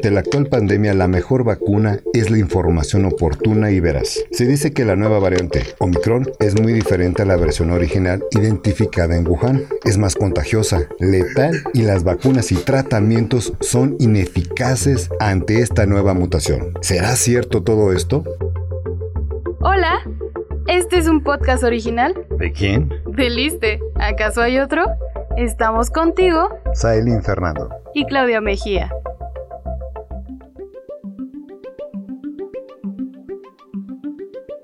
Ante la actual pandemia, la mejor vacuna es la información oportuna y veraz. Se dice que la nueva variante Omicron es muy diferente a la versión original identificada en Wuhan. Es más contagiosa, letal y las vacunas y tratamientos son ineficaces ante esta nueva mutación. ¿Será cierto todo esto? Hola, este es un podcast original ¿De quién? de Liste. ¿Acaso hay otro? Estamos contigo Sailin Fernando. y Claudia Mejía.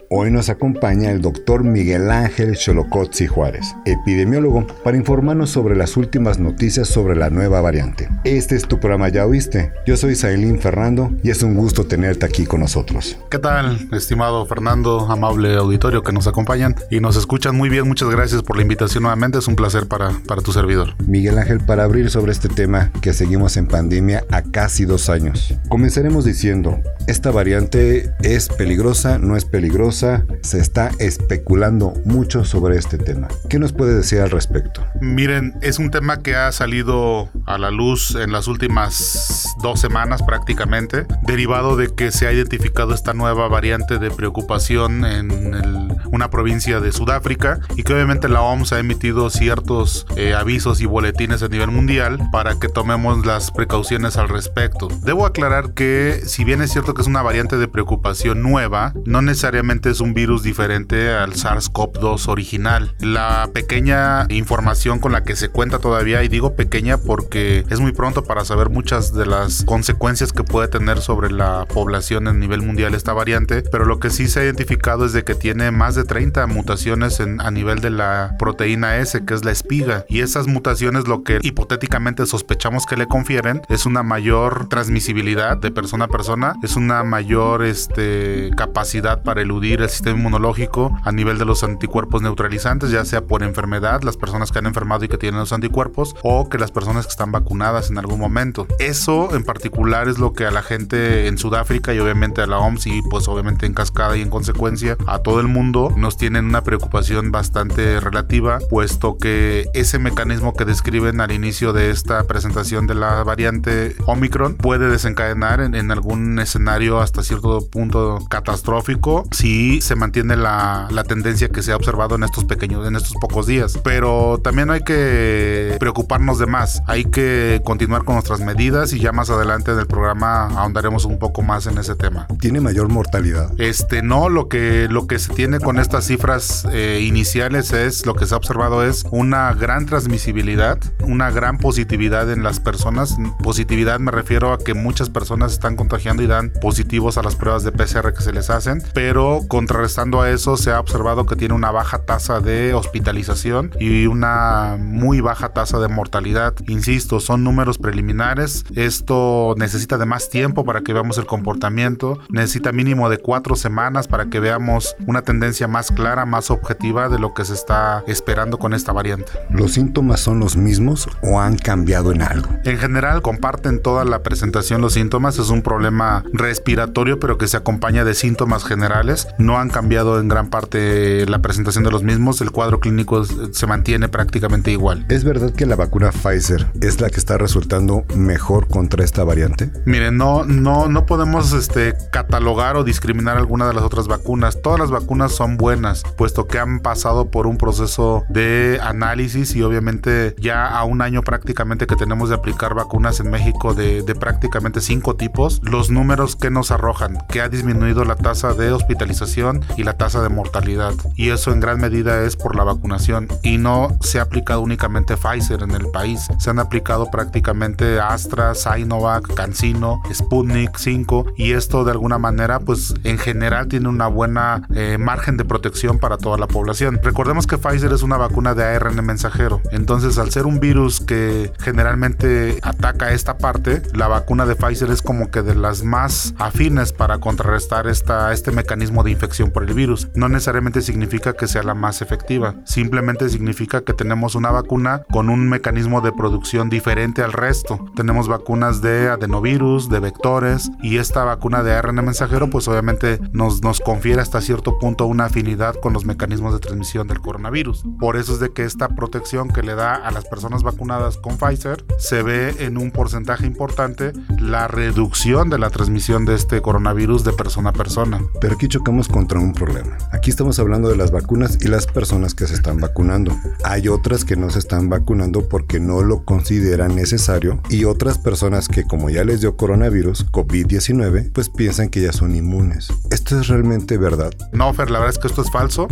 Hoy nos acompaña el doctor Miguel Ángel Xolocotzi Juárez, epidemiólogo, para informarnos sobre las últimas noticias sobre la nueva variante. Este es tu programa Ya Oíste. Yo soy Sailín Fernando y es un gusto tenerte aquí con nosotros. ¿Qué tal, estimado Fernando, amable auditorio que nos acompañan y nos escuchan muy bien? Muchas gracias por la invitación nuevamente, es un placer para, para tu servidor. Miguel Ángel, para abrir sobre este tema que seguimos en pandemia a casi dos años. Comenzaremos diciendo, ¿esta variante es peligrosa? ¿No es peligrosa? Se está especulando mucho sobre este tema. ¿Qué nos puede decir al respecto? Miren, es un tema que ha salido a la luz en las últimas dos semanas prácticamente, derivado de que se ha identificado esta nueva variante de preocupación en el- una provincia de Sudáfrica y que obviamente la OMS ha emitido ciertos eh, avisos y boletines a nivel mundial para que tomemos las precauciones al respecto. Debo aclarar que si bien es cierto que es una variante de preocupación nueva, no necesariamente es un virus diferente al SARS-CoV-2 original. La pequeña información con la que se cuenta todavía, y digo pequeña porque es muy pronto para saber muchas de las consecuencias que puede tener sobre la población a nivel mundial esta variante, pero lo que sí se ha identificado es de que tiene más de 30 mutaciones en- a nivel de la proteína S, que es la espiga, y esas mutaciones lo que hipotéticamente sospechamos que le confieren es una mayor transmisibilidad de persona a persona, es una mayor este, capacidad para eludir el sistema inmunológico a nivel de los anticuerpos neutralizantes, ya sea por enfermedad, las personas que han enfermado y que tienen los anticuerpos, o que las personas que están vacunadas en algún momento. Eso en particular es lo que a la gente en Sudáfrica y obviamente a la OMS y pues obviamente en cascada y en consecuencia a todo el mundo nos tienen una preocupación bastante relativa, puesto que ese mecanismo que describen al inicio de esta presentación de la variante Omicron puede desencadenar en, en algún escenario hasta cierto punto catastrófico si se mantiene la, la tendencia que se ha observado en estos pequeños, en estos pocos días. Pero también hay que preocuparnos de más, hay que continuar con nuestras medidas y ya más adelante en el programa ahondaremos un poco más en ese tema. ¿Tiene mayor mortalidad? Este, no, lo que, lo que se tiene con estas cifras eh, iniciales es, lo que se ha observado es una gran transmisibilidad, una gran positividad en las personas. Positividad me refiero a que muchas personas están contagiando y dan positivos a las pruebas de PCR que se les hacen, pero contrarrestando a eso se ha observado que tiene una baja tasa de hospitalización y una muy baja tasa de mortalidad. Insisto, son números preliminares. Esto necesita de más tiempo para que veamos el comportamiento. Necesita mínimo de cuatro semanas para que veamos una tendencia más clara, más objetiva de lo que se está esperando con esta variante. ¿Los síntomas son los mismos o han cambiado en algo? En general comparten toda la presentación los síntomas. Es un problema respiratorio, pero que se acompaña de síntomas generales. No han cambiado en gran parte la presentación de los mismos. El cuadro clínico se mantiene prácticamente igual. ¿Es verdad que la vacuna Pfizer es la que está resultando mejor contra esta variante? Miren, no, no, no podemos este, catalogar o discriminar alguna de las otras vacunas. Todas las vacunas son buenas, puesto que han pasado por un proceso de análisis y obviamente ya a un año prácticamente que tenemos de aplicar vacunas en México de, de prácticamente cinco tipos, los números que nos arrojan, que ha disminuido la tasa de hospitalización y la tasa de mortalidad. Y eso en gran medida es por la vacunación y no se ha aplicado únicamente Pfizer en el país, se han aplicado prácticamente Astra, Sinovac, CanSino, Sputnik 5 y esto de alguna manera pues en general tiene una buena eh, margen de protección para toda la población. Recordemos que Pfizer es una vacuna de ARN mensajero, entonces al ser un virus que generalmente ataca esta parte, la vacuna de Pfizer es como que de las más afines para contrarrestar esta, este mecanismo de infección por el virus. No necesariamente significa que sea la más efectiva, simplemente significa que tenemos una vacuna con un mecanismo de producción diferente al resto. Tenemos vacunas de adenovirus, de vectores y esta vacuna de ARN mensajero pues obviamente nos, nos confiere hasta cierto punto una afinidad con los mecanismos de transmisión del coronavirus. Por eso es de que esta protección que le da a las personas vacunadas con Pfizer se ve en un porcentaje importante la reducción de la transmisión de este coronavirus de persona a persona. Pero aquí chocamos contra un problema. Aquí estamos hablando de las vacunas y las personas que se están vacunando. Hay otras que no se están vacunando porque no lo consideran necesario y otras personas que como ya les dio coronavirus, COVID-19, pues piensan que ya son inmunes. ¿Esto es realmente verdad? No, Fer, la verdad es que esto es falso.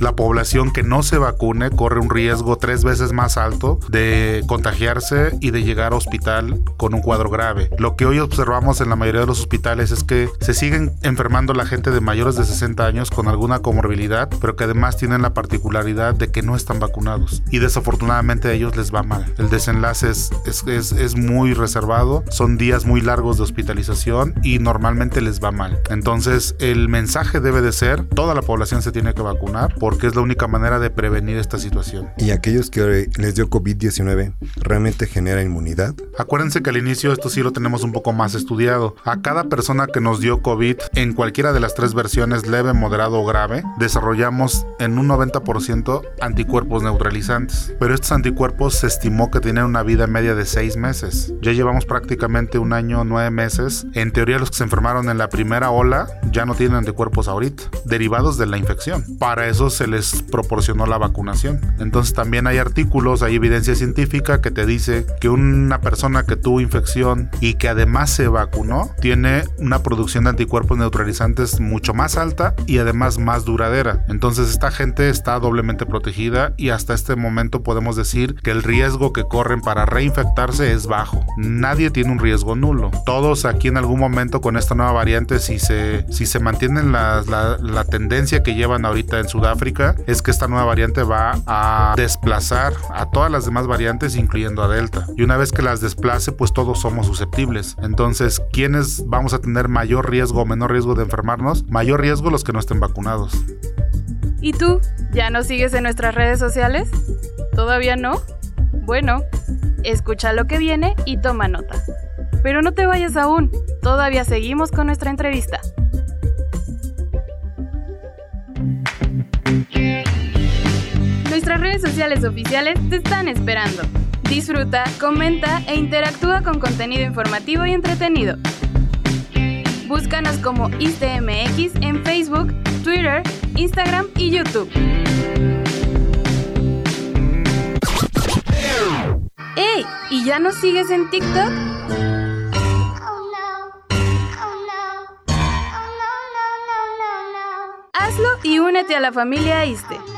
La población que no se vacune corre un riesgo tres veces más alto de contagiarse y de llegar a hospital con un cuadro grave. Lo que hoy observamos en la mayoría de los hospitales es que se siguen enfermando la gente de mayores de 60 años con alguna comorbilidad, pero que además tienen la particularidad de que no están vacunados. Y desafortunadamente a ellos les va mal. El desenlace es, es, es muy reservado, son días muy largos de hospitalización y normalmente les va mal. Entonces el mensaje debe de ser, toda la población se tiene que vacunar porque es la única manera de prevenir esta situación. ¿Y aquellos que les dio COVID-19 realmente genera inmunidad? Acuérdense que al inicio esto sí lo tenemos un poco más estudiado. A cada persona que nos dio COVID en cualquiera de las tres versiones, leve, moderado o grave, desarrollamos en un 90% anticuerpos neutralizantes. Pero estos anticuerpos se estimó que tienen una vida media de seis meses. Ya llevamos prácticamente un año, nueve meses. En teoría los que se enfermaron en la primera ola ya no tienen anticuerpos ahorita, derivados de la infección. Para eso se les proporcionó la vacunación. Entonces también hay artículos, hay evidencia científica que te dice que una persona que tuvo infección y que además se vacunó tiene una producción de anticuerpos neutralizantes mucho más alta y además más duradera. Entonces esta gente está doblemente protegida y hasta este momento podemos decir que el riesgo que corren para reinfectarse es bajo. Nadie tiene un riesgo nulo. Todos aquí en algún momento con esta nueva variante, si se, si se mantienen la, la, tendencia que llevan ahorita en Sudáfrica, es que esta nueva variante va a desplazar a todas las demás variantes, incluyendo a Delta. Y una vez que las desplace, pues todos somos susceptibles. Entonces, ¿quiénes vamos a tener mayor riesgo o menor riesgo de enfermarnos? Mayor riesgo los que no estén vacunados. ¿Y tú? ¿Ya nos sigues en nuestras redes sociales? ¿Todavía no? Bueno, escucha lo que viene y toma nota. Pero no te vayas aún, todavía seguimos con nuestra entrevista. Nuestras redes sociales oficiales te están esperando. Disfruta, comenta e interactúa con contenido informativo y entretenido. Búscanos como ICMX en Facebook, Twitter, Instagram y YouTube. ¡Ey! ¿Y ya nos sigues en TikTok? Hazlo y únete a la familia ISTE.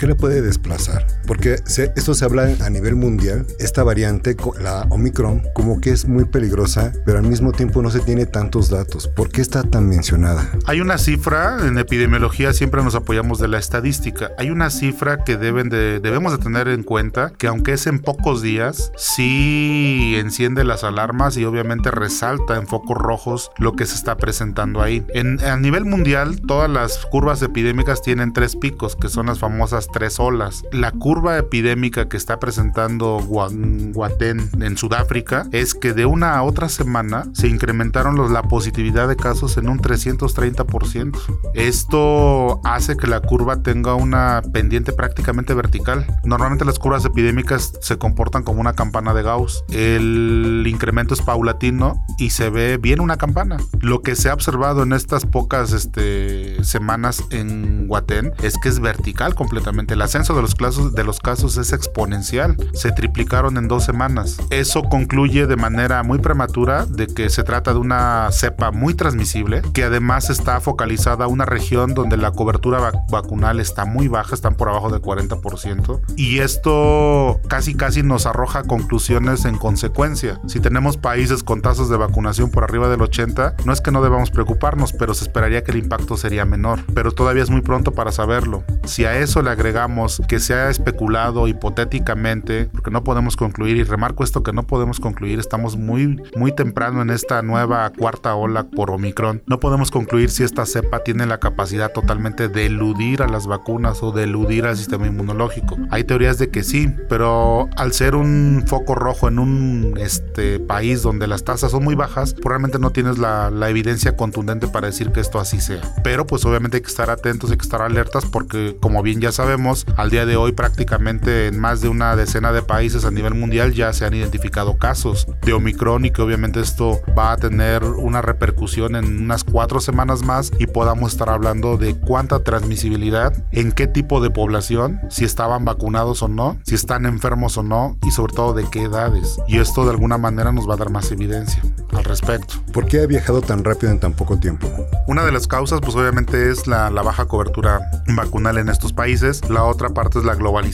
Qué la puede desplazar? Porque se, esto se habla a nivel mundial. Esta variante, la Omicron, como que es muy peligrosa, pero al mismo tiempo no se tiene tantos datos. ¿Por qué está tan mencionada? Hay una cifra, en epidemiología siempre nos apoyamos de la estadística. Hay una cifra que deben de, debemos de tener en cuenta, que aunque es en pocos días, sí enciende las alarmas y obviamente resalta en focos rojos lo que se está presentando ahí. En, a nivel mundial, todas las curvas epidémicas tienen tres picos, que son las famosas tres olas. La curva epidémica que está presentando Guatén en Sudáfrica es que de una a otra semana se incrementaron los, la positividad de casos en un 330%. Esto hace que la curva tenga una pendiente prácticamente vertical. Normalmente las curvas epidémicas se comportan como una campana de Gauss. El incremento es paulatino y se ve bien una campana. Lo que se ha observado en estas pocas este, semanas en Guatén es que es vertical completamente el ascenso de los casos, de los casos es exponencial, se triplicaron en dos semanas. Eso concluye de manera muy prematura de que se trata de una cepa muy transmisible, que además está focalizada a una región donde la cobertura vacunal está muy baja, están por abajo del 40%, y esto casi casi nos arroja conclusiones en consecuencia. Si tenemos países con tasas de vacunación por arriba del 80, no es que no debamos preocuparnos, pero se esperaría que el impacto sería menor. Pero todavía es muy pronto para saberlo. Si a eso le agregamos que se ha especulado hipotéticamente, porque no podemos concluir, y remarco esto que no podemos concluir, estamos muy, muy temprano en esta nueva cuarta ola por Omicron, no podemos concluir si esta cepa tiene la capacidad totalmente de eludir a las vacunas o de eludir al sistema inmunológico. Hay teorías de que sí, pero al ser un foco rojo en un este, país donde las tasas son muy bajas, probablemente no tienes la, la evidencia contundente para decir que esto así sea. Pero pues obviamente hay que estar atentos, hay que estar alertas porque como bien ya sabemos, al día de hoy prácticamente en más de una decena de países a nivel mundial ya se han identificado casos de Omicron y que obviamente esto va a tener una repercusión en unas cuatro semanas más y podamos estar hablando de cuánta transmisibilidad, en qué tipo de población, si estaban vacunados o no, si están enfermos o no y sobre todo de qué edades. Y esto de alguna manera nos va a dar más evidencia al respecto. ¿Por qué ha viajado tan rápido en tan poco tiempo? Una de las causas pues obviamente es la, la baja cobertura vacunal en estos países. La otra parte es la globalización.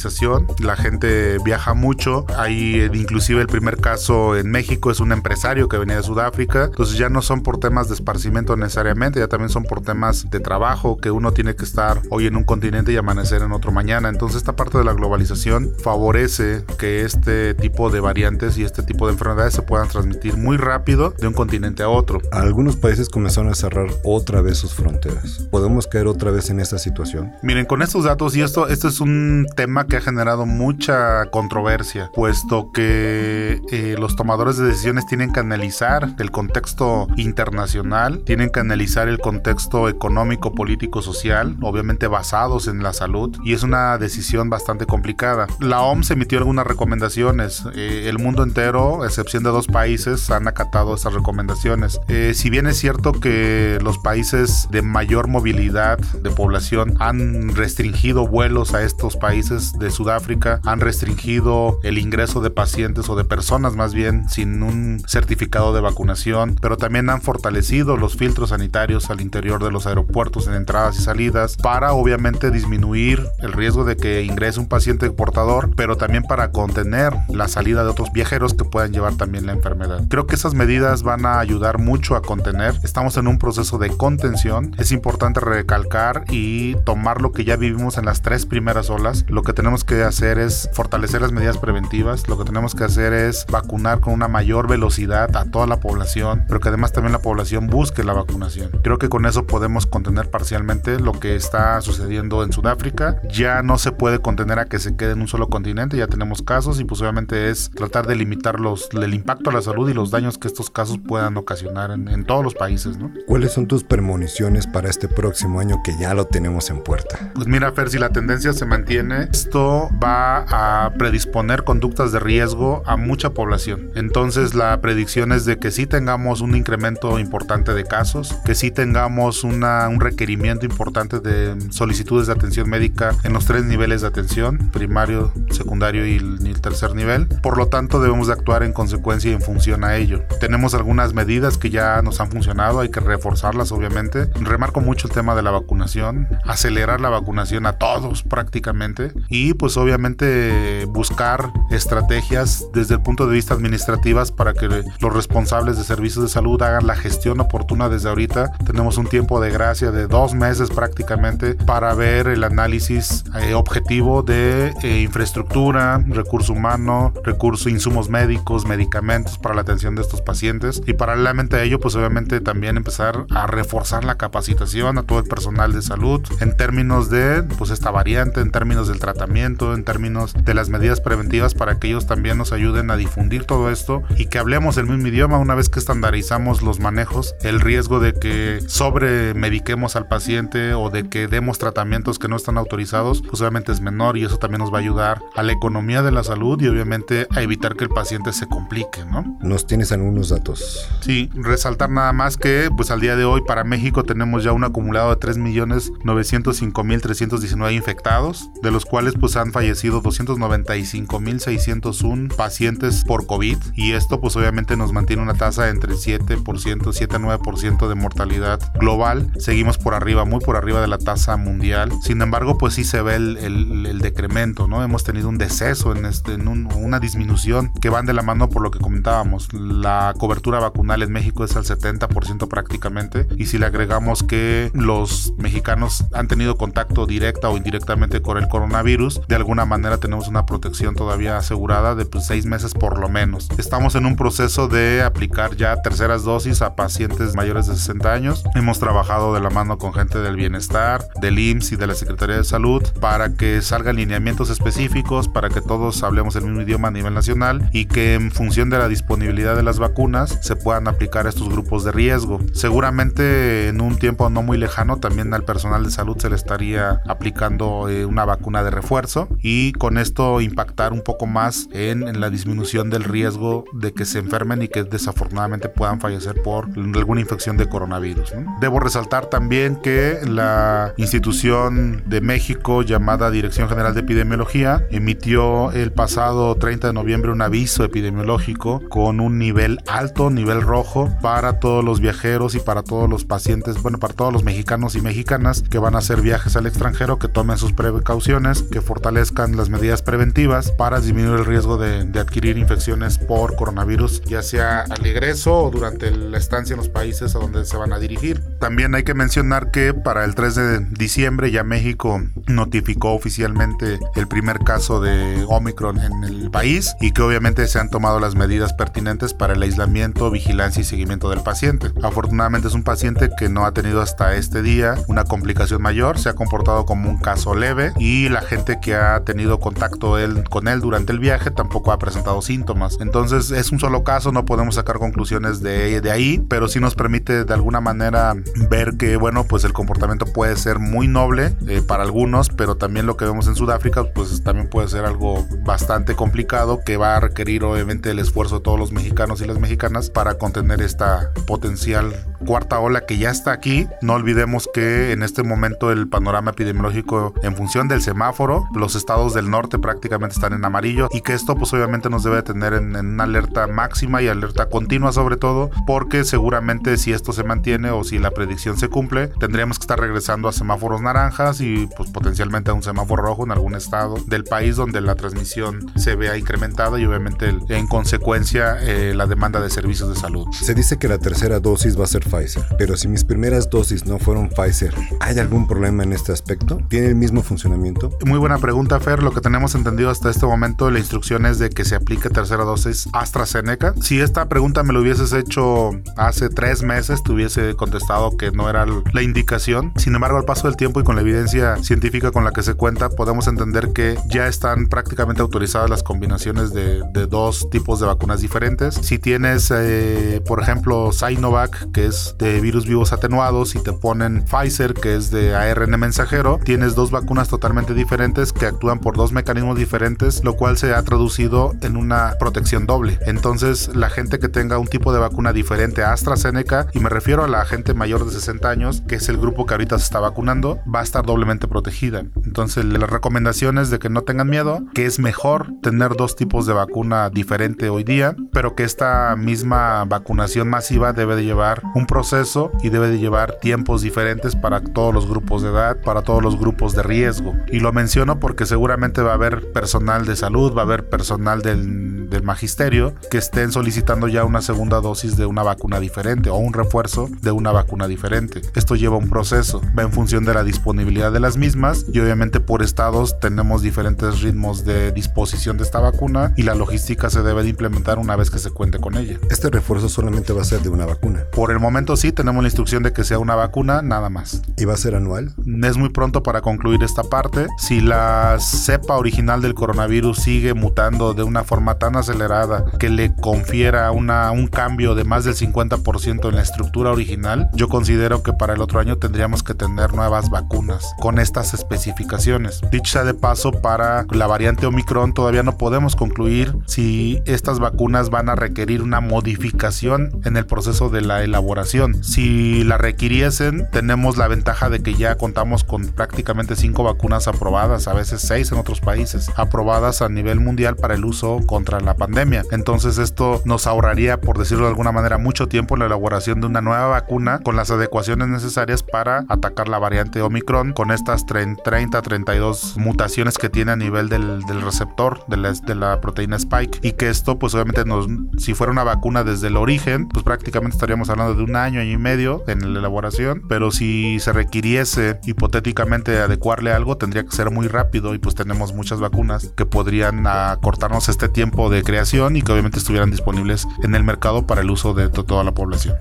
La gente viaja mucho. Ahí eh, inclusive el primer caso en México es un empresario que venía de Sudáfrica. Entonces ya no son por temas de esparcimiento necesariamente, ya también son por temas de trabajo que uno tiene que estar hoy en un continente y amanecer en otro mañana. Entonces esta parte de la globalización favorece que este tipo de variantes y este tipo de enfermedades se puedan transmitir muy rápido de un continente a otro. Algunos países comenzaron a cerrar otra vez sus fronteras. ¿Podemos caer otra vez en esta situación? Miren, con estos datos, y esto, esto es un tema que ha generado mucha controversia, puesto que eh, los tomadores de decisiones tienen que analizar el contexto internacional, tienen que analizar el contexto económico, político, social, obviamente basados en la salud, y es una decisión bastante complicada. La OMS emitió algunas recomendaciones, eh, el mundo entero, a excepción de dos países, han acatado esas recomendaciones. Eh, si bien es cierto que los países de mayor movilidad de población han restringido vuelos a estos países de Sudáfrica, han restringido el ingreso de pacientes o de personas más bien sin un certificado de vacunación, pero también han fortalecido los filtros sanitarios al interior de los aeropuertos en entradas y salidas para obviamente disminuir el riesgo de que ingrese un paciente portador, pero también para contener la salida de otros viajeros que puedan llevar también la enfermedad. Creo que esas medidas van a ayudar mucho a contener. Estamos en un proceso de contención. Es importante recalcar y tomar lo que ya vivimos en las tres primeras olas. Lo que tenemos que hacer es fortalecer las medidas preventivas. Lo que tenemos que hacer es vacunar con una mayor velocidad a toda la población, pero que además también la población busque la vacunación. Creo que con eso podemos contener parcialmente lo que está sucediendo en Sudáfrica. Ya no se puede contener a que se quede en un solo continente, ya tenemos casos y pues obviamente es tratar de limitar los, el impacto a la salud y los daños que estos casos puedan ocasionar en, en todos los países. ¿no? ¿Cuáles son tus premoniciones para este próximo año que ya lo tenemos en puerta? Pues mira, Fer, si la tendencia se mantiene, esto va a predisponer conductas de riesgo a mucha población. Entonces la predicción es de que sí tengamos un incremento importante de casos, que sí tengamos una, un requerimiento importante de solicitudes de atención médica en los tres niveles de atención, primario, secundario y el, y el tercer nivel. Por lo tanto, debemos de actuar en consecuencia y en función a ello. Tenemos algunas medidas que ya nos han funcionado, hay que reforzarlas obviamente. Remarco mucho el tema de la vacunación, acelerar la vacunación a todos prácticamente y pues obviamente buscar estrategias desde el punto de vista administrativas para que los responsables de servicios de salud hagan la gestión oportuna desde ahorita. Tenemos un tiempo de gracia de dos meses prácticamente para ver el análisis eh, objetivo de eh, infraestructura, recurso humano, recursos, insumos médicos, medicamentos para la atención de estos pacientes y paralelamente a ello pues obviamente también empezar a reforzar la capacitación a todo el personal de salud en términos de pues esta variante, en términos del tratamiento, en términos de las medidas preventivas para que ellos también nos ayuden a difundir todo esto y que hablemos el mismo idioma una vez que estandarizamos los manejos, el riesgo de que sobre mediquemos al paciente o de que demos tratamientos que no están autorizados, pues obviamente es menor y eso también nos va a ayudar a la economía de la salud y obviamente a evitar que el paciente se complique, ¿no? ¿Nos tienes algunos datos? Sí, resaltar nada más que pues al día de hoy para México tenemos ya un acumulado de 3.905.319 infectados infectados, de los cuales pues han fallecido 295.601 pacientes por COVID y esto pues obviamente nos mantiene una tasa entre 7%, 7-9% de mortalidad global. Seguimos por arriba, muy por arriba de la tasa mundial. Sin embargo, pues sí se ve el, el, decremento, ¿no? Hemos tenido un deceso en, este, en una disminución que van de la mano por lo que comentábamos. La cobertura vacunal en México es al 70% prácticamente y si le agregamos que los mexicanos han tenido contacto directa o indirectamente con el coronavirus, de alguna manera tenemos una protección todavía asegurada de pues, seis meses por lo menos. Estamos en un proceso de aplicar ya terceras dosis a pacientes mayores de 60 años. Hemos trabajado de la mano con gente del bienestar, del IMSS y de la Secretaría de Salud para que salgan lineamientos específicos, para que todos hablemos el mismo idioma a nivel nacional y que en función de la disponibilidad de las vacunas se puedan aplicar a estos grupos de riesgo. Seguramente en un tiempo no muy lejano también al personal de salud se le estaría aplicando eh, una vacuna de refuerzo y con esto impactar un poco más en, la disminución del riesgo de que se enfermen y que desafortunadamente puedan fallecer por alguna infección de coronavirus. Debo resaltar también que la institución de México llamada Dirección General de Epidemiología emitió el pasado 30 de noviembre un aviso epidemiológico con un nivel alto, nivel rojo para todos los viajeros y para todos los pacientes, bueno, para todos los mexicanos y mexicanas que van a hacer viajes al extranjero, que tomen sus precauciones, que fortalezcan las medidas preventivas para disminuir el riesgo de, adquirir infecciones por coronavirus, ya sea al ingreso o durante la estancia en los países a donde se van a dirigir. También hay que mencionar que para el 3 de diciembre ya México notificó oficialmente el primer caso de Omicron en el país y que obviamente se han tomado las medidas pertinentes para el aislamiento, vigilancia y seguimiento del paciente. Afortunadamente es un paciente que no ha tenido hasta este día una complicación mayor, se ha comportado como un caso leve y la que ha tenido contacto él, con él durante el viaje tampoco ha presentado síntomas. Entonces es un solo caso, no podemos sacar conclusiones de, de ahí, pero sí nos permite de alguna manera ver que bueno pues el comportamiento puede ser muy noble eh, para algunos, pero también lo que vemos en Sudáfrica pues también puede ser algo bastante complicado que va a requerir obviamente el esfuerzo de todos los mexicanos y las mexicanas para contener esta potencial cuarta ola que ya está aquí. No olvidemos que en este momento el panorama epidemiológico en función del semáforo, los estados del norte prácticamente están en amarillo y que esto pues obviamente nos debe tener en, en una alerta máxima y alerta continua sobre todo porque seguramente si esto se mantiene o si la predicción se cumple tendríamos que estar regresando a semáforos naranjas y pues potencialmente a un semáforo rojo en algún estado del país donde la transmisión se vea incrementada y obviamente en consecuencia eh, la demanda de servicios de salud. Se dice que la tercera dosis va a ser Pfizer, pero si mis primeras dosis no fueron Pfizer, ¿hay algún problema en este aspecto? ¿Tiene el mismo funcionamiento? Muy buena pregunta, Fer. Lo que tenemos entendido hasta este momento, la instrucción es de que se aplique tercera dosis AstraZeneca. Si esta pregunta me lo hubieses hecho hace tres meses, te hubiese contestado que no era la indicación. Sin embargo, al paso del tiempo y con la evidencia científica con la que se cuenta, podemos entender que ya están prácticamente autorizadas las combinaciones de, dos tipos de vacunas diferentes. Si tienes, eh, por ejemplo, Sinovac, que es de virus vivos atenuados, y te ponen Pfizer, que es de ARN mensajero, tienes dos vacunas totalmente diferentes que actúan por dos mecanismos diferentes, lo cual se ha traducido en una protección doble. Entonces, la gente que tenga un tipo de vacuna diferente a AstraZeneca, y me refiero a la gente mayor de 60 años, que es el grupo que ahorita se está vacunando, va a estar doblemente protegida. Entonces, las recomendaciones de que no tengan miedo, que es mejor tener dos tipos de vacuna diferente hoy día, pero que esta misma vacunación masiva debe de llevar un proceso y debe de llevar tiempos diferentes para todos los grupos de edad, para todos los grupos de riesgo. Y lo menciono porque seguramente va a haber personal de salud, va a haber personal del, del magisterio que estén solicitando ya una segunda dosis de una vacuna diferente o un refuerzo de una vacuna diferente. Esto lleva un proceso, va en función de la disponibilidad de las mismas y obviamente por estados tenemos diferentes ritmos de disposición de esta vacuna y la logística se debe de implementar una vez que se cuente con ella. Este refuerzo solamente va a ser de una vacuna. Por el momento sí, tenemos la instrucción de que sea una vacuna, nada más. ¿Y va a ser anual? Es muy pronto para concluir esta parte. Si la cepa original del coronavirus sigue mutando de una forma tan acelerada que le confiera una, un cambio de más del 50% en la estructura original, yo considero que para el otro año tendríamos que tener nuevas vacunas con estas especificaciones. Dicho sea de paso, para la variante Omicron todavía no podemos concluir si estas vacunas van a requerir una modificación en el proceso de la elaboración. Si la requiriesen, tenemos la ventaja de que ya contamos con prácticamente cinco vacunas aprobadas, a veces seis en otros países, aprobadas a nivel mundial para el uso contra la pandemia. Entonces esto nos ahorraría, por decirlo de alguna manera, mucho tiempo en la elaboración de una nueva vacuna con las adecuaciones necesarias para atacar la variante Omicron con estas 30, 32 mutaciones que tiene a nivel del, receptor de la, de la proteína Spike y que esto pues obviamente nos, si fuera una vacuna desde el origen, pues prácticamente estaríamos hablando de un año, año y medio en la elaboración, pero si se requiriese hipotéticamente adecuarle algo, tendría que ser muy rápido y pues tenemos muchas vacunas que podrían acortarnos este tiempo de creación y que obviamente estuvieran disponibles en el mercado para el uso de toda la población.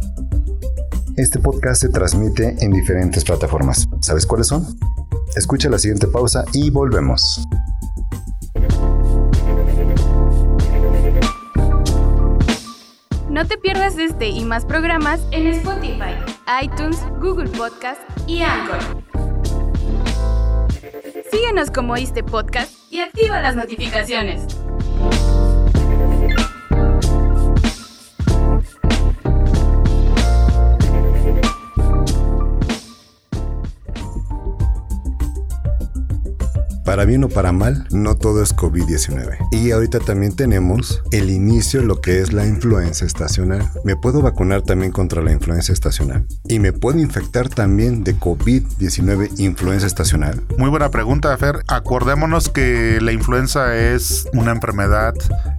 Este podcast se transmite en diferentes plataformas. ¿Sabes cuáles son? Escucha la siguiente pausa y volvemos. No te pierdas este y más programas en Spotify, iTunes, Google Podcast y Anchor. Síguenos como este podcast y activa las notificaciones. Para bien o para mal, no todo es COVID-19. Y ahorita también tenemos el inicio de lo que es la influenza estacional. Me puedo vacunar también contra la influenza estacional. Y me puedo infectar también de COVID-19 influenza estacional. Muy buena pregunta, Fer. Acordémonos que la influenza es una enfermedad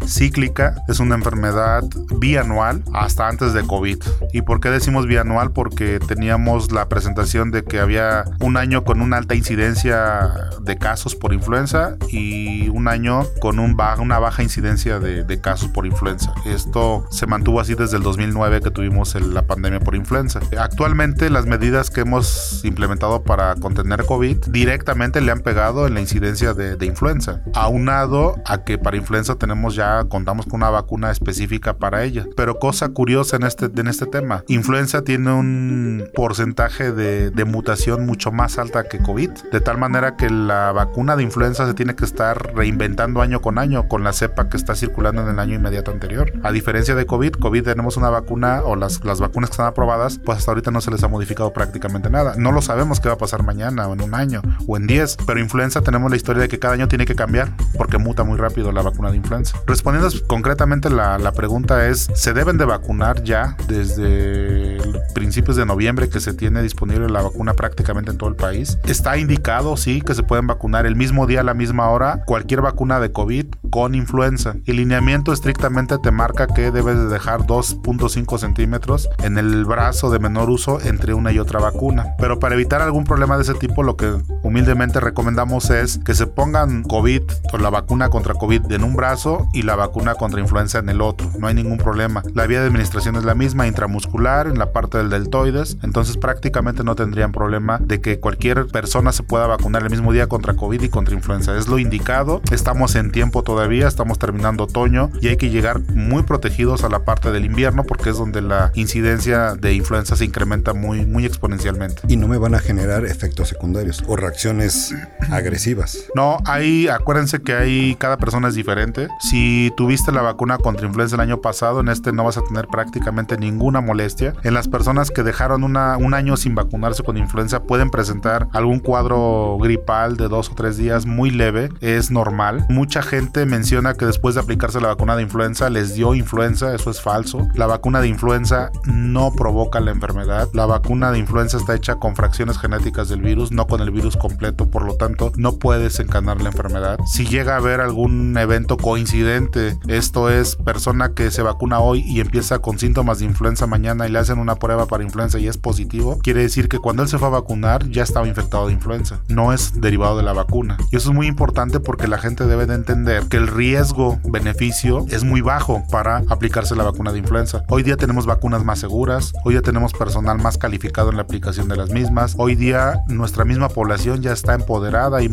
cíclica, es una enfermedad bianual hasta antes de COVID. ¿Y por qué decimos bianual? Porque teníamos la presentación de que había un año con una alta incidencia de casos por influenza y un año con un una baja incidencia de, casos por influenza. Esto se mantuvo así desde el 2009 que tuvimos la pandemia por influenza. Actualmente las medidas que hemos implementado para contener COVID directamente le han pegado en la incidencia de, de influenza, aunado a que para influenza tenemos ya, contamos con una vacuna específica para ella. Pero cosa curiosa en este, en este tema, influenza tiene un porcentaje de, de mutación mucho más alta que COVID, de tal manera que la vacuna de influenza se tiene que estar reinventando año con año con la cepa que está circulando en el año inmediato anterior. A diferencia de COVID, COVID tenemos una vacuna o las, las vacunas que están aprobadas, pues hasta ahorita no se les ha modificado prácticamente nada. No lo sabemos qué va a pasar mañana o en un año o en 10, pero influenza tenemos la historia de que cada año tiene que cambiar porque muta muy rápido la vacuna de influenza. Respondiendo concretamente la, la pregunta es, ¿se deben de vacunar ya desde principios de noviembre que se tiene disponible la vacuna prácticamente en todo el país? Está indicado, sí, que se pueden vacunar el mismo día a la misma hora cualquier vacuna de COVID con influenza. El lineamiento estrictamente te marca que debes de dejar 2.5 centímetros en el brazo de menor uso entre una y otra vacuna. Pero para evitar algún problema de ese tipo, lo que humildemente recomendamos es que se pongan COVID o la vacuna contra COVID en un brazo y la vacuna contra influenza en el otro. No hay ningún problema. La vía de administración es la misma, intramuscular, en la parte del deltoides. Entonces prácticamente no tendrían problema de que cualquier persona se pueda vacunar el mismo día contra COVID y contra influenza. Es lo indicado. Estamos en tiempo todavía, estamos terminando otoño y hay que llegar muy protegidos a la parte del invierno porque es donde la incidencia de influenza se incrementa muy, muy exponencialmente. Y no me van a generar efectos secundarios o reacciones agresivas. No, hay, acuérdense que hay, cada persona es diferente. Si tuviste la vacuna contra influenza el año pasado, en este no vas a tener prácticamente ninguna molestia. En las personas que dejaron una, un año sin vacunarse con influenza pueden presentar algún cuadro gripal de dos o tres días muy leve, es normal. Mucha gente menciona que después de aplicarse la vacuna de influenza les dio influenza, eso es falso. La vacuna de influenza no provoca la enfermedad. La vacuna de influenza está hecha con fracciones genéticas del virus, no con el virus completo, por lo tanto no puedes encanar la enfermedad. Si llega a haber algún evento coincidente, esto es persona que se vacuna hoy y empieza con síntomas de influenza mañana y le hacen una prueba para influenza y es positivo, quiere decir que cuando él se fue a vacunar ya estaba infectado de influenza. No es derivado de la vacuna vacuna. Y eso es muy importante porque la gente debe de entender que el riesgo-beneficio es muy bajo para aplicarse la vacuna de influenza. Hoy día tenemos vacunas más seguras, hoy día tenemos personal más calificado en la aplicación de las mismas, hoy día nuestra misma población ya está empoderada y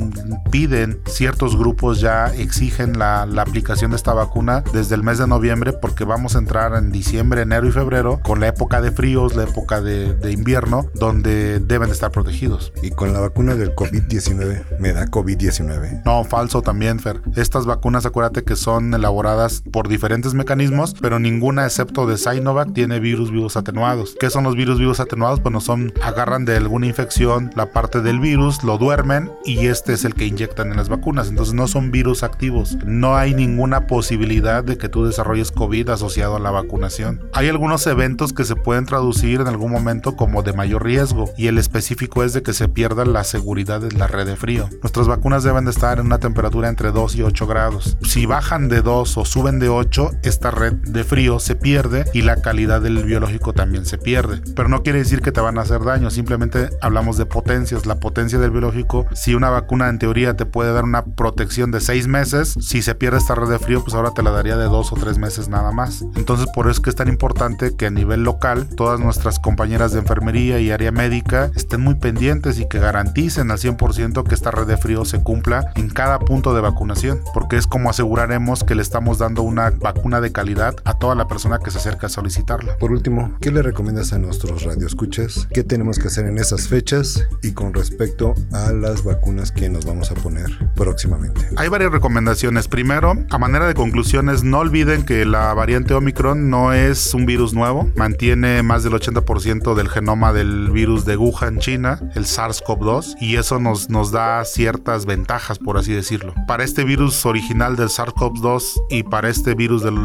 piden ciertos grupos ya exigen la, la aplicación de esta vacuna desde el mes de noviembre porque vamos a entrar en diciembre, enero y febrero con la época de fríos, la época de, invierno, donde deben de estar protegidos. Y con la vacuna del COVID-19, ¿me da COVID-19? No, falso también, Fer. Estas vacunas, acuérdate que son elaboradas por diferentes mecanismos, pero ninguna excepto de Sinovac tiene virus vivos atenuados. ¿Qué son los virus vivos atenuados? Pues no son, agarran de alguna infección la parte del virus, lo duermen y este es el que inyectan en las vacunas. Entonces no son virus activos. No hay ninguna posibilidad de que tú desarrolles COVID asociado a la vacunación. Hay algunos eventos que se pueden traducir en algún momento como de mayor riesgo y el específico es de que se pierda la seguridad de la red de frío. Nuestras vacunas deben de estar en una temperatura entre 2 y 8 grados. Si bajan de 2 o suben de 8, esta red de frío se pierde y la calidad del biológico también se pierde. Pero no quiere decir que te van a hacer daño, simplemente hablamos de potencias. La potencia del biológico, si una vacuna en teoría te puede dar una protección de 6 meses, si se pierde esta red de frío, pues ahora te la daría de 2 o 3 meses nada más. Entonces por eso es que es tan importante que a nivel local todas nuestras compañeras de enfermería y área médica estén muy pendientes y que garanticen al 100% que esta red de frío se cumpla en cada punto de vacunación, porque es como aseguraremos que le estamos dando una vacuna de calidad a toda la persona que se acerca a solicitarla. Por último, ¿qué le recomiendas a nuestros radioescuchas? ¿Qué tenemos que hacer en esas fechas y con respecto a las vacunas que nos vamos a poner próximamente? Hay varias recomendaciones. Primero, a manera de conclusiones, no olviden que la variante Omicron no es un virus nuevo, mantiene más del 80% del genoma del virus de Wuhan, China, el SARS-CoV-2, y eso nos, nos da ventajas, por así decirlo. Para este virus original del SARS-CoV-2 y para este virus, del,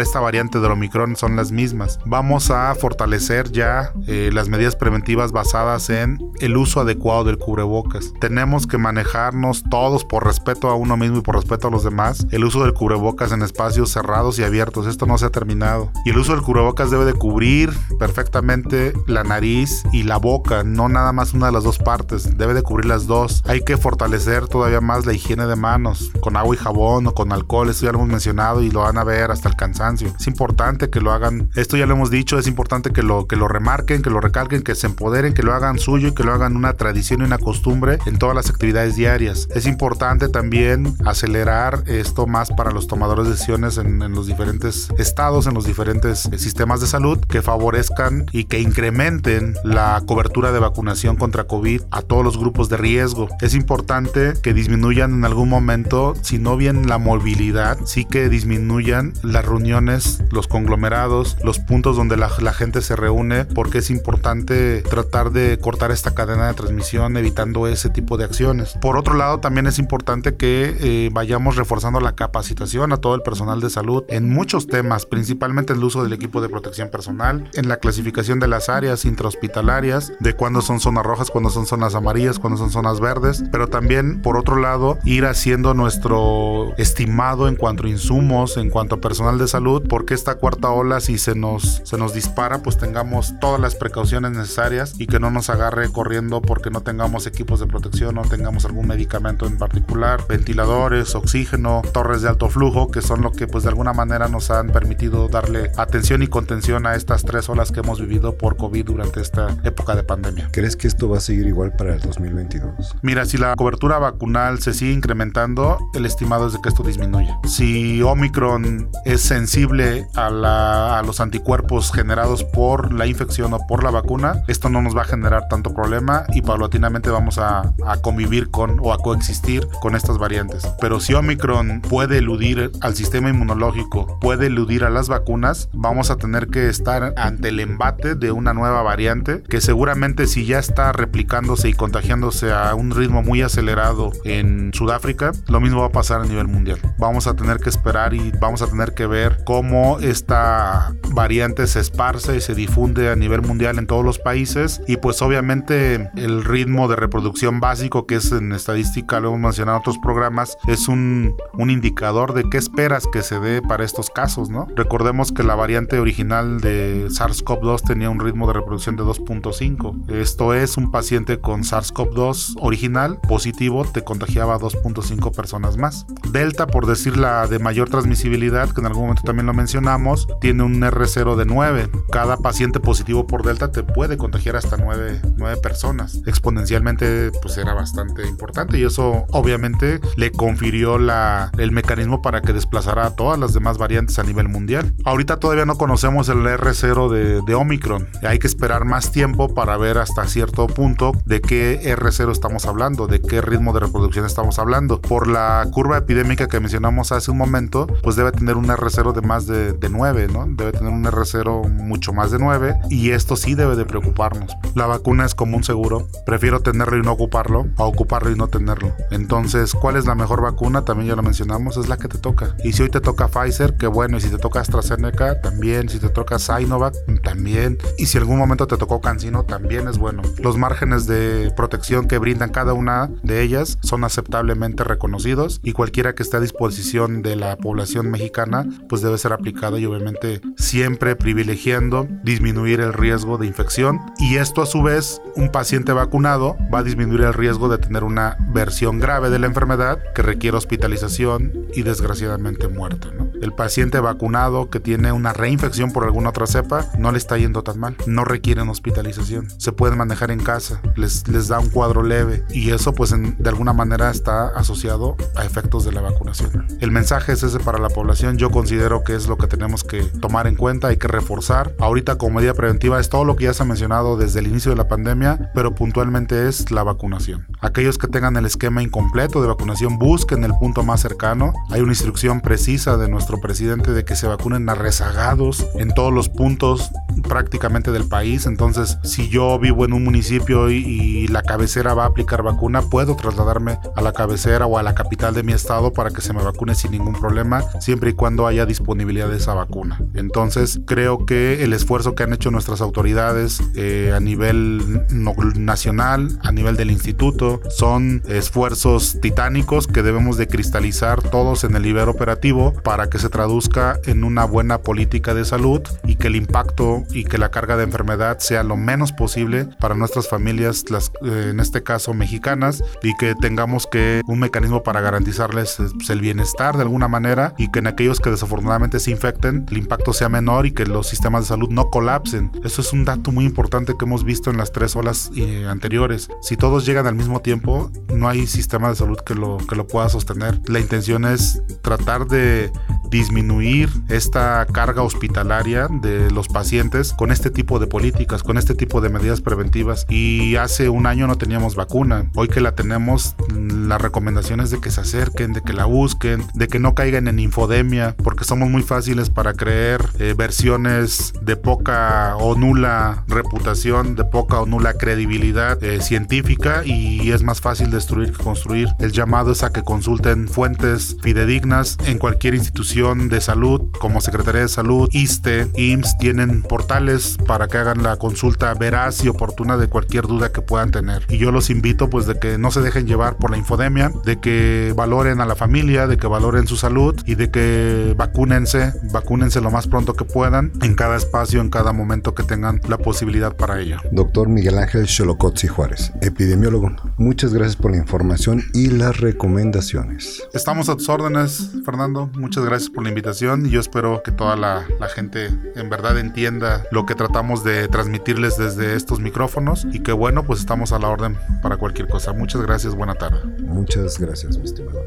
esta variante del Omicron son las mismas. Vamos a fortalecer ya eh, las medidas preventivas basadas en el uso adecuado del cubrebocas. Tenemos que manejarnos todos por respeto a uno mismo y por respeto a los demás. El uso del cubrebocas en espacios cerrados y abiertos, esto no se ha terminado. Y el uso del cubrebocas debe de cubrir perfectamente la nariz y la boca, no nada más una de las dos partes, debe de cubrir las dos. Hay que fortalecer todavía más la higiene de manos con agua y jabón o con alcohol, esto ya lo hemos mencionado y lo van a ver hasta el cansancio. Es importante que lo hagan, esto ya lo hemos dicho, es importante que lo, que lo remarquen, que lo recalquen, que se empoderen, que lo hagan suyo y que lo hagan una tradición y una costumbre en todas las actividades diarias. Es importante también acelerar esto más para los tomadores de decisiones en, en los diferentes estados, en los diferentes sistemas de salud, que favorezcan y que incrementen la cobertura de vacunación contra COVID a todos los grupos de riesgo. Es importante que disminuyan en algún momento, si no bien la movilidad, sí que disminuyan las reuniones, los conglomerados, los puntos donde la, gente se reúne, porque es importante tratar de cortar esta cadena de transmisión evitando ese tipo de acciones. Por otro lado, también es importante que eh, vayamos reforzando la capacitación a todo el personal de salud en muchos temas, principalmente el uso del equipo de protección personal, en la clasificación de las áreas intrahospitalarias, de cuándo son zonas rojas, cuándo son zonas amarillas, cuándo son zonas verdes, pero también por otro lado ir haciendo nuestro estimado en cuanto a insumos, en cuanto a personal de salud, porque esta cuarta ola si se nos se nos dispara, pues tengamos todas las precauciones necesarias y que no nos agarre corriendo porque no tengamos equipos de protección, no tengamos algún medicamento en particular, ventiladores, oxígeno, torres de alto flujo, que son lo que pues de alguna manera nos han permitido darle atención y contención a estas tres olas que hemos vivido por COVID durante esta época de pandemia. ¿Crees que esto va a seguir igual para el 2022? Mira, si la cobertura vacunal se sigue incrementando, el estimado es de que esto disminuye. Si Omicron es sensible a, la, a los anticuerpos generados por la infección o por la vacuna, esto no nos va a generar tanto problema y paulatinamente vamos a, a convivir con o a coexistir con estas variantes. Pero si Omicron puede eludir al sistema inmunológico, puede eludir a las vacunas, vamos a tener que estar ante el embate de una nueva variante que seguramente si ya está replicándose y contagiándose a un ritmo muy acelerado en Sudáfrica, lo mismo va a pasar a nivel mundial. Vamos a tener que esperar y vamos a tener que ver cómo esta variante se esparce y se difunde a nivel mundial en todos los países y pues obviamente el ritmo de reproducción básico que es en estadística, lo hemos mencionado en otros programas, es un, un indicador de qué esperas que se dé para estos casos, ¿no? Recordemos que la variante original de SARS-CoV-2 tenía un ritmo de reproducción de 2.5. Esto es un paciente con SARS-CoV-2 original positivo te contagiaba a 2.5 personas más. Delta, por decir la de mayor transmisibilidad, que en algún momento también lo mencionamos, tiene un R0 de 9. Cada paciente positivo por Delta te puede contagiar hasta 9, 9 personas. Exponencialmente, pues era bastante importante y eso obviamente le confirió la, el mecanismo para que desplazara a todas las demás variantes a nivel mundial. Ahorita todavía no conocemos el R0 de, de Omicron. Hay que esperar más tiempo para ver hasta cierto punto de qué R0 estamos hablando, de qué ritmo de reproducción estamos hablando. Por la curva epidémica que mencionamos hace un momento, pues debe tener un R0 de más de, de 9, ¿no? Debe tener un R0 mucho más de 9 y esto sí debe de preocuparnos. La vacuna es como un seguro. Prefiero tenerlo y no ocuparlo a ocuparlo y no tenerlo. Entonces, ¿cuál es la mejor vacuna? También ya lo mencionamos, es la que te toca. Y si hoy te toca Pfizer, qué bueno. Y si te toca AstraZeneca, también. Si te toca Sinovac, también. Y si algún momento te tocó CanSino, también es bueno. Los márgenes de protección que brindan cada una de ellas son aceptablemente reconocidos y cualquiera que esté a disposición de la población mexicana, pues debe ser aplicado y obviamente siempre privilegiando disminuir el riesgo de infección. Y esto a su vez, un paciente vacunado va a disminuir el riesgo de tener una versión grave de la enfermedad que requiere hospitalización y desgraciadamente muerte. El paciente vacunado que tiene una reinfección por alguna otra cepa no le está yendo tan mal, no requieren hospitalización, se pueden manejar en casa, les, les da un cuadro leve y eso pues de alguna manera está asociado a efectos de la vacunación. El mensaje es ese para la población, yo considero que es lo que tenemos que tomar en cuenta, hay que reforzar. Ahorita como medida preventiva es todo lo que ya se ha mencionado desde el inicio de la pandemia, pero puntualmente es la vacunación. Aquellos que tengan el esquema incompleto de vacunación busquen el punto más cercano. Hay una instrucción precisa de nuestro presidente de que se vacunen a rezagados en todos los puntos prácticamente del país. Entonces, si yo vivo en un municipio y, la cabecera va a aplicar vacuna, puedo trasladarme a la cabecera o a la capital de mi estado para que se me vacune sin ningún problema, siempre y cuando haya disponibilidad de esa vacuna. Entonces, creo que el esfuerzo que han hecho nuestras autoridades eh, a nivel nacional, a nivel del instituto, son esfuerzos titánicos que debemos de cristalizar todos en el nivel operativo para que se traduzca en una buena política de salud y que el impacto y que la carga de enfermedad sea lo menos posible para nuestras familias, las, eh, en este caso mexicanas, y que tengamos que un mecanismo para garantizarles pues, el bienestar de alguna manera y que en aquellos que desafortunadamente se infecten el impacto sea menor y que los sistemas de salud no colapsen. Eso es un dato muy importante que hemos visto en las tres olas eh, anteriores. Si todos llegan al mismo tiempo, no hay sistema de salud que lo, que lo pueda sostener. La intención es tratar de disminuir esta carga hospitalaria de los pacientes con este tipo de políticas, con este tipo de medidas preventivas. Y hace un año no teníamos vacuna. Hoy que la tenemos, las recomendaciones de que se acerquen, de que la busquen, de que no caigan en infodemia, porque somos muy fáciles para creer eh, versiones de poca o nula reputación, de poca o nula credibilidad eh, científica y es más fácil destruir que construir. El llamado es a que consulten fuentes fidedignas en cualquier institución de salud como Secretaría de Salud, ISTE, IMSS, tienen portales para que hagan la consulta veraz y oportuna de cualquier duda que puedan tener. Y yo los invito pues de que no se dejen llevar por la infodemia, de que valoren a la familia, de que valoren su salud y de que vacúnense, vacúnense lo más pronto que puedan en cada espacio, en cada momento que tengan la posibilidad para ello. Doctor Miguel Ángel Xolocotzi Juárez, epidemiólogo, muchas gracias por la información y las recomendaciones. Estamos a tus órdenes, Fernando. Muchas gracias por la invitación y yo espero que toda la, la, gente en verdad entienda lo que tratamos de transmitirles desde estos micrófonos y que bueno, pues estamos a la orden para cualquier cosa. Muchas gracias, buena tarde. Muchas gracias, mi estimado.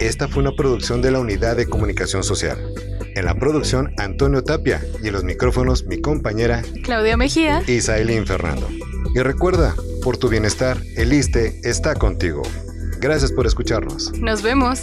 Esta fue una producción de la Unidad de Comunicación Social. En la producción, Antonio Tapia y en los micrófonos, mi compañera Claudia Mejía y Sailin Fernando. Y recuerda, por tu bienestar, el ISTE está contigo. Gracias por escucharnos. Nos vemos.